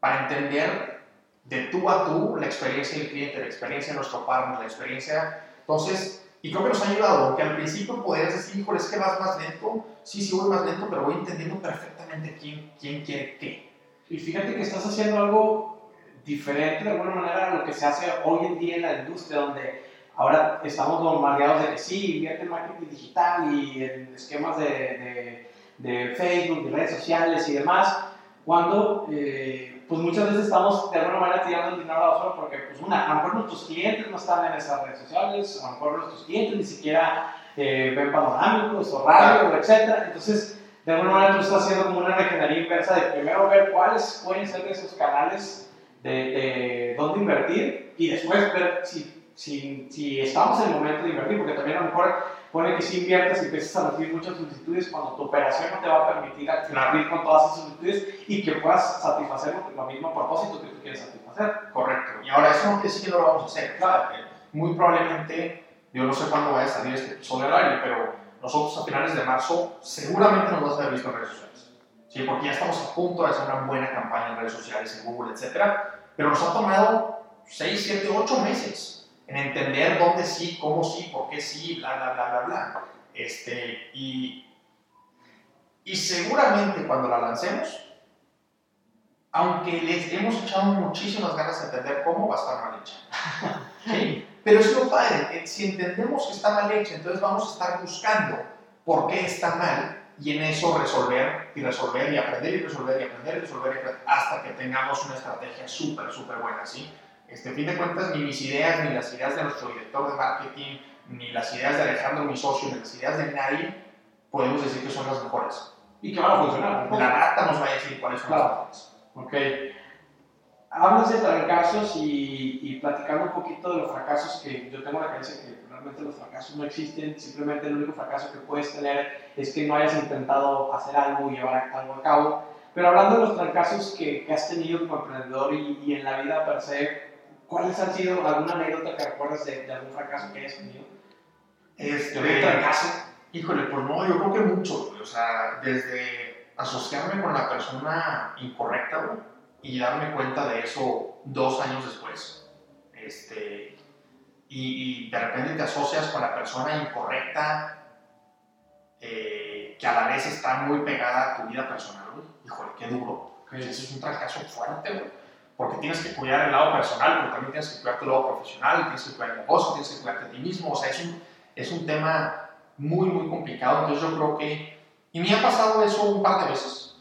para entender de tú a tú la experiencia del cliente, la experiencia de nuestro partner, la experiencia... Entonces, y creo que nos ha ayudado, aunque al principio podrías decir, híjole, es que vas más lento, sí, sí voy más lento, pero voy entendiendo perfectamente quién, quién quiere qué. Y fíjate que estás haciendo algo diferente de alguna manera a lo que se hace hoy en día en la industria, donde ahora estamos bombardeados de que sí, invierte en marketing digital y en esquemas de, de, de Facebook, de redes sociales y demás, cuando eh, pues muchas veces estamos de alguna manera tirando el dinero a la basura porque pues una, a lo mejor nuestros clientes no están en esas redes sociales, a lo mejor nuestros clientes ni siquiera eh, ven panorámicos o radio, etc. Entonces, de alguna manera tú estás haciendo como una regenería inversa de primero ver cuáles pueden ser esos canales de, de dónde invertir y después ver si, si, si estamos en el momento de invertir, porque también a lo mejor pone que si inviertes y empiezas a recibir muchas solicitudes cuando tu operación no te va a permitir cumplir con todas esas solicitudes y que puedas satisfacer lo mismo propósito que tú quieres satisfacer. Correcto. Y ahora eso decir que lo vamos a hacer. Claro, muy probablemente, yo no sé cuándo vaya a salir este episodio al aire, pero nosotros a finales de marzo seguramente nos vas a haber visto en redes sociales. ¿sí? Porque ya estamos a punto de hacer una buena campaña en redes sociales, en Google, etc. Pero nos ha tomado 6, 7, 8 meses en entender dónde sí, cómo sí, por qué sí, bla, bla, bla, bla, bla. Este, y, y seguramente cuando la lancemos, aunque les hemos echado muchísimas ganas de entender cómo, va a estar mal hecha. ¿Sí? Pero es lo padre, si entendemos que está mal hecha, entonces vamos a estar buscando por qué está mal y en eso resolver y resolver y aprender y resolver y aprender y resolver, y resolver hasta que tengamos una estrategia súper, súper buena, ¿sí? Este, fin de cuentas, ni mis ideas, ni las ideas de nuestro director de marketing, ni las ideas de Alejandro, mi socio, ni las ideas de nadie, podemos decir que son las mejores. Y que van a funcionar. La data nos va a decir cuáles son las mejores. Ok. Hablas de fracasos y, y, platicando un poquito de los fracasos que yo tengo la creencia que realmente los fracasos no existen, simplemente el único fracaso que puedes tener es que no hayas intentado hacer algo y llevar algo a cabo. Pero hablando de los fracasos que, que has tenido como emprendedor y, y en la vida per se, ¿Cuáles han sido alguna anécdota que recuerdas de, algún fracaso que hayas tenido? Este, ¿De fracaso? Híjole, pues no, yo creo que mucho, O sea, desde asociarme con la persona incorrecta, y darme cuenta de eso dos años después. Este, y, de repente te asocias con la persona incorrecta eh, que a la vez está muy pegada a tu vida personal. Híjole, qué duro. Eso es un fracaso fuerte, güey porque tienes que cuidar el lado personal, pero también tienes que cuidar tu lado profesional, tienes que cuidar el negocio, tienes que cuidarte a ti mismo, o sea, es un, es un tema muy, muy complicado, entonces yo creo que, y me ha pasado eso un par de veces,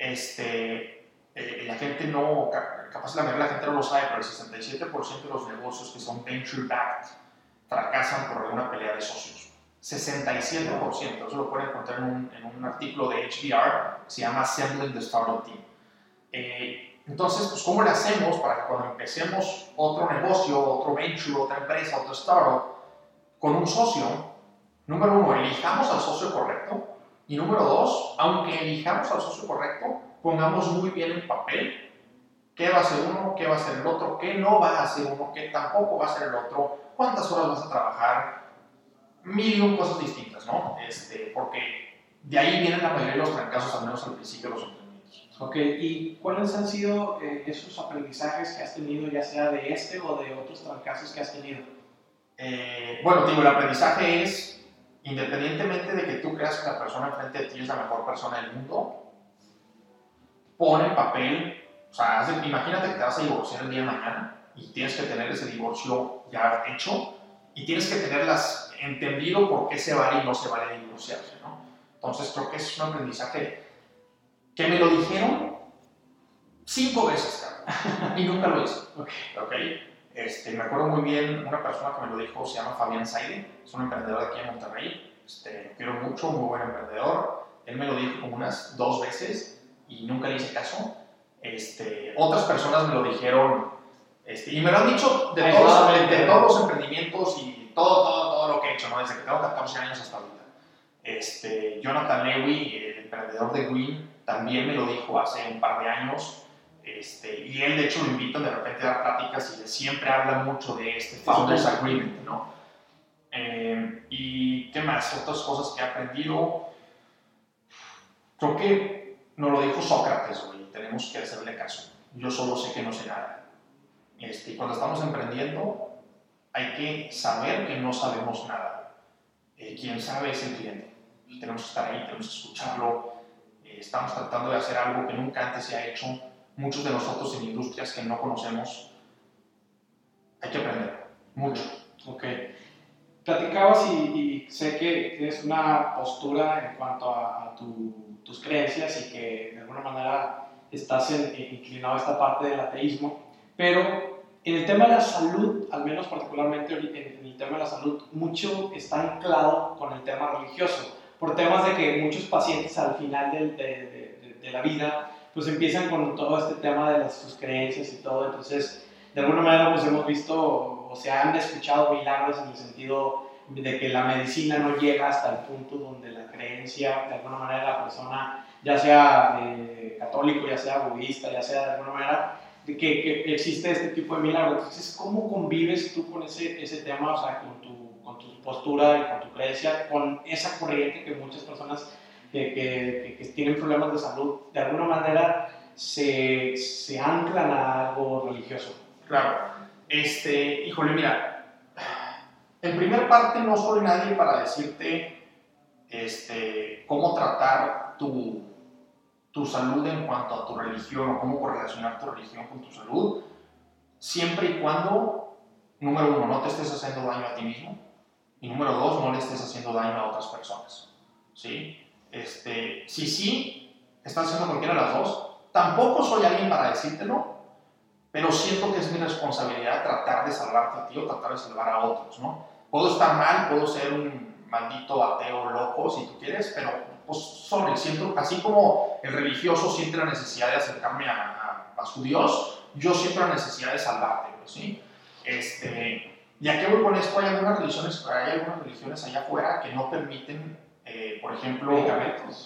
este, eh, la gente no, capaz la mayoría de la gente no lo sabe, pero el 67% de los negocios que son venture-backed fracasan por alguna pelea de socios. 67%, eso lo pueden encontrar en un, en un artículo de HBR, se llama Assembling the Startup Team. Eh, entonces, pues, ¿cómo le hacemos para que cuando empecemos otro negocio, otro venture, otra empresa, otro startup, con un socio, número uno, elijamos al socio correcto, y número dos, aunque elijamos al socio correcto, pongamos muy bien en papel qué va a ser uno, qué va a ser el otro, qué no va a hacer uno, qué tampoco va a ser el otro, cuántas horas vas a trabajar, mil y un cosas distintas, ¿no? Este, porque de ahí vienen la mayoría de los fracasos, al menos al principio de los Ok, ¿y cuáles han sido eh, esos aprendizajes que has tenido, ya sea de este o de otros fracasos que has tenido? Eh, bueno, digo, el aprendizaje es, independientemente de que tú creas que la persona enfrente de ti es la mejor persona del mundo, pon en papel, o sea, imagínate que te vas a divorciar el día de mañana y tienes que tener ese divorcio ya hecho y tienes que tenerlas entendido por qué se vale y no se vale divorciarse, ¿no? Entonces creo que es un aprendizaje que me lo dijeron cinco veces, y nunca lo hice. Okay. Este, me acuerdo muy bien, una persona que me lo dijo se llama Fabián Saide, es un emprendedor de aquí en Monterrey, este, quiero mucho, muy buen emprendedor. Él me lo dijo como unas dos veces y nunca le hice caso. Este, otras personas me lo dijeron este, y me lo han dicho de todos, de, todos, los emprendimientos y todo, todo, todo lo que he hecho, ¿no? desde que tengo 14 años hasta ahorita. Este, Jonathan Lewy, el emprendedor de Green, también me lo dijo hace un par de años. Este, y él, de hecho, lo invito de repente a dar pláticas y siempre habla mucho de este Founders Agreement, ¿no? Eh, y qué más, otras cosas que he aprendido. Creo que nos lo dijo Sócrates, güey, tenemos que hacerle caso. Yo solo sé que no sé nada. Este, y cuando estamos emprendiendo, hay que saber que no sabemos nada. Eh, quien sabe es el cliente. Y tenemos que estar ahí, tenemos que escucharlo, estamos tratando de hacer algo que nunca antes se ha hecho, muchos de nosotros en industrias que no conocemos, hay que aprender mucho. Ok. Platicabas y, sé que tienes una postura en cuanto a, tus creencias y que de alguna manera estás inclinado a esta parte del ateísmo, pero en el tema de la salud, al menos particularmente en el tema de la salud, mucho está anclado con el tema religioso por temas de que muchos pacientes al final de, de, de, la vida pues empiezan con todo este tema de las, sus creencias y todo, entonces de alguna manera pues hemos visto o se han escuchado milagros en el sentido de que la medicina no llega hasta el punto donde la creencia, de alguna manera, la persona, ya sea eh, católico, ya sea budista, ya sea de alguna manera, de que, existe este tipo de milagros. Entonces, ¿cómo convives tú con ese, ese tema, o sea, con tu, con tu postura y con tu creencia, con esa corriente que muchas personas que, que, que tienen problemas de salud, de alguna manera se, se anclan a algo religioso? Claro. Este, híjole, mira, en primer parte, no soy nadie para decirte este, cómo tratar tu, tu salud en cuanto a tu religión o cómo correlacionar tu religión con tu salud, siempre y cuando, número uno, no te estés haciendo daño a ti mismo y número dos, no le estés haciendo daño a otras personas. ¿sí? Este, si sí, estás haciendo cualquiera de las dos, tampoco soy alguien para decírtelo, pero siento que es mi responsabilidad tratar de salvarte a ti o tratar de salvar a otros, ¿no? Puedo estar mal, puedo ser un maldito ateo loco, si tú quieres, pero pues sorry, siento, así como el religioso siente la necesidad de acercarme a, a, su Dios, yo siento la necesidad de salvarte, ¿sí? Este, ¿Y a qué voy con esto? Hay algunas religiones, hay algunas religiones allá afuera que no permiten, eh, por ejemplo,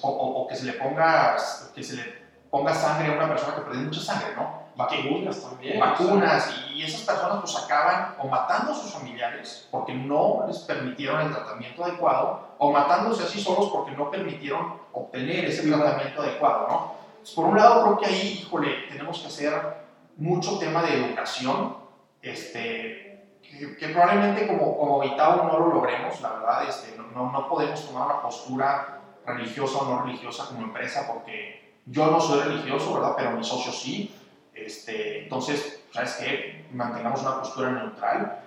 o, o, que se le ponga, que se le ponga sangre a una persona que pierde mucha sangre, ¿no? Vacunas también. Vacunas, y esas personas pues acaban o matando a sus familiares porque no les permitieron el tratamiento adecuado, o matándose así solos porque no permitieron obtener ese tratamiento adecuado, ¿no? por un lado creo que ahí, híjole, tenemos que hacer mucho tema de educación, este, que, probablemente como, como no lo logremos, la verdad, este, no, no podemos tomar una postura religiosa o no religiosa como empresa porque yo no soy religioso, ¿verdad? Pero mis socios sí. Este, entonces, ¿sabes qué? Mantengamos una postura neutral.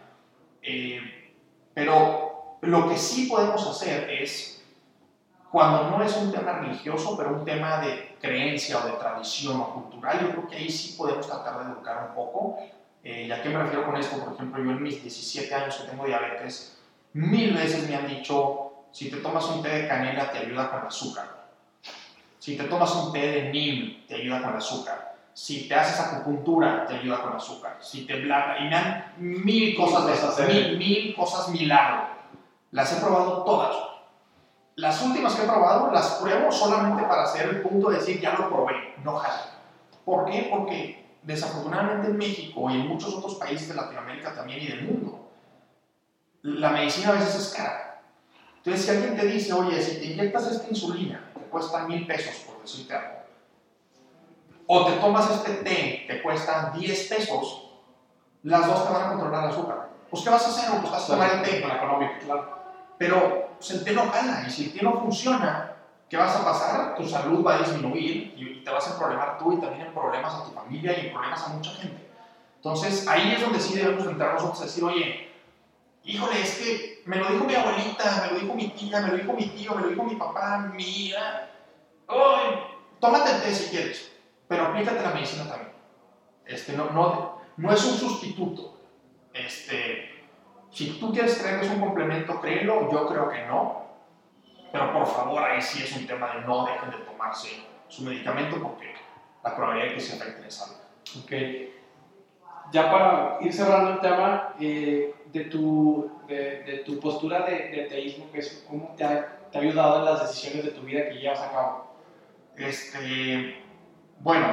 Eh, pero lo que sí podemos hacer es, cuando no es un tema religioso, pero un tema de creencia o de tradición o cultural, yo creo que ahí sí podemos tratar de educar un poco. Eh, ¿Y a qué me refiero con esto? Por ejemplo, yo en mis 17 años que tengo diabetes, mil veces me han dicho, si te tomas un té de canela te ayuda con el azúcar. Si te tomas un té de neem te ayuda con el azúcar si te haces acupuntura, te ayuda con azúcar. Si te bla, y me han mil cosas de esas, mil, mil cosas milagro. Las he probado todas. Las últimas que he probado las pruebo solamente para hacer el punto de decir ya lo probé, no jala. ¿Por qué? Porque desafortunadamente en México y en muchos otros países de Latinoamérica también y del mundo, la medicina a veces es cara. Entonces, si alguien te dice, oye, si te inyectas esta insulina, te cuesta mil pesos, por decirte algo, o te tomas este té, te cuesta 10 pesos, las dos te van a controlar el azúcar. Pues, ¿qué vas a hacer? Pues vas a tomar el té. económico, claro. Pero pues, el té no gana, y si el té no funciona, ¿qué vas a pasar? Tu salud va a disminuir y te vas a problemar tú y también en problemas a tu familia y en problemas a mucha gente. Entonces, ahí es donde sí debemos entrar nosotros a decir, oye, híjole, es que me lo dijo mi abuelita, me lo dijo mi tía, me lo dijo mi tío, me lo dijo mi papá. Oye, tómate el té si quieres pero aplícate la medicina también. Este, no, no, no es un sustituto. Este, si tú quieres creer que es un complemento, créelo, yo creo que no. Pero por favor, ahí sí es un tema de no dejen de tomarse su medicamento porque la probabilidad de que se afecte es alta. Ok. Ya para ir cerrando el tema eh, de, tu, de, de, tu postura de, de ateísmo, que es cómo te ha, te ha ayudado en las decisiones de tu vida que llevas a cabo. Este, bueno,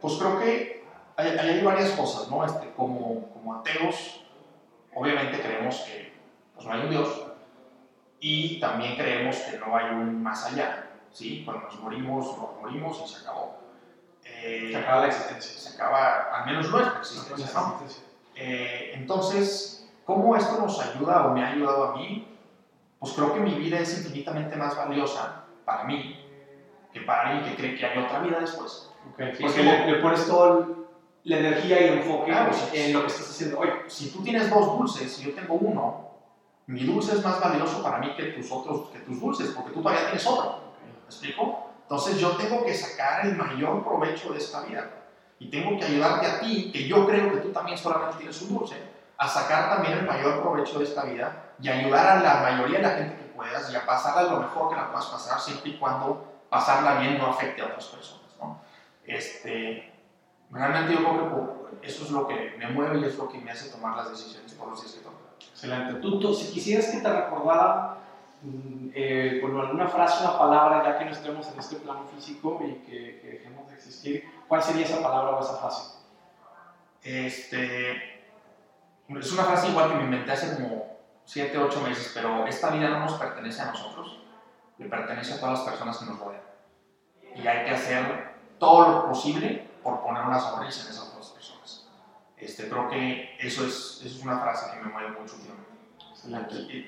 pues creo que hay, hay varias cosas, ¿no? Este, como, como ateos, obviamente creemos que pues, no hay un Dios y también creemos que no hay un más allá, ¿sí? Cuando nos morimos, nos morimos y se acabó. Eh, se acaba la existencia. Se acaba, al menos nuestra existencia, ¿no? Eh, entonces, ¿cómo esto nos ayuda o me ha ayudado a mí? Pues creo que mi vida es infinitamente más valiosa para mí que para alguien que cree que hay otra vida después. Okay. Porque le, pones toda la energía y el enfoque en lo que estás haciendo hoy. Si tú tienes dos dulces y yo tengo uno, mi dulce es más valioso para mí que tus otros, que tus dulces, porque tú todavía tienes otro. ¿Me explico? Entonces yo tengo que sacar el mayor provecho de esta vida. Y tengo que ayudarte a ti, que yo creo que tú también solamente tienes un dulce, a sacar también el mayor provecho de esta vida y ayudar a la mayoría de la gente que puedas y a pasarla lo mejor que la puedas pasar siempre y cuando pasarla bien no afecte a otras personas. ¿no? Este, realmente yo creo que eso es lo que me mueve y es lo que me hace tomar las decisiones por los días que tomo. Excelente. Tuto, si quisieras que te recordara mm, eh, con alguna frase, una palabra, ya que no estemos en este plano físico y que, que dejemos de existir, ¿cuál sería esa palabra o esa frase? Este, es una frase igual que me inventé hace como 7, 8 meses, pero esta vida no nos pertenece a nosotros, le pertenece a todas las personas que nos rodean. Y hay que hacer todo lo posible por poner una sonrisa en esas dos personas. Este, creo que eso es, es una frase que me mueve mucho últimamente.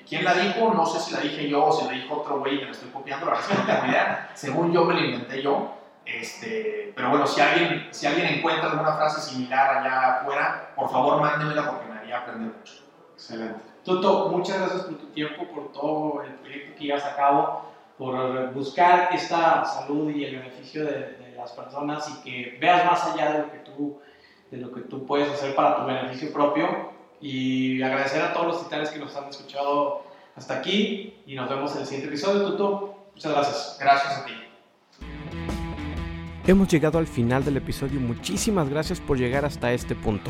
¿Quién la dijo? No sé si la dije yo o si la dijo otro güey y me la estoy copiando, la verdad es que no idea. Según yo me la inventé yo. Este, pero bueno, si alguien, si alguien encuentra alguna frase similar allá afuera, por favor mándemela porque me haría aprender mucho. Excelente. Tuto, muchas gracias por tu tiempo, por todo el proyecto que llevas a cabo, por buscar esta salud y el beneficio de, de las personas y que veas más allá de lo que tú, de lo que tú puedes hacer para tu beneficio propio. Y agradecer a todos los titanes que nos han escuchado hasta aquí y nos vemos en el siguiente episodio. Tuto, muchas gracias. Gracias a ti. Hemos llegado al final del episodio. Muchísimas gracias por llegar hasta este punto.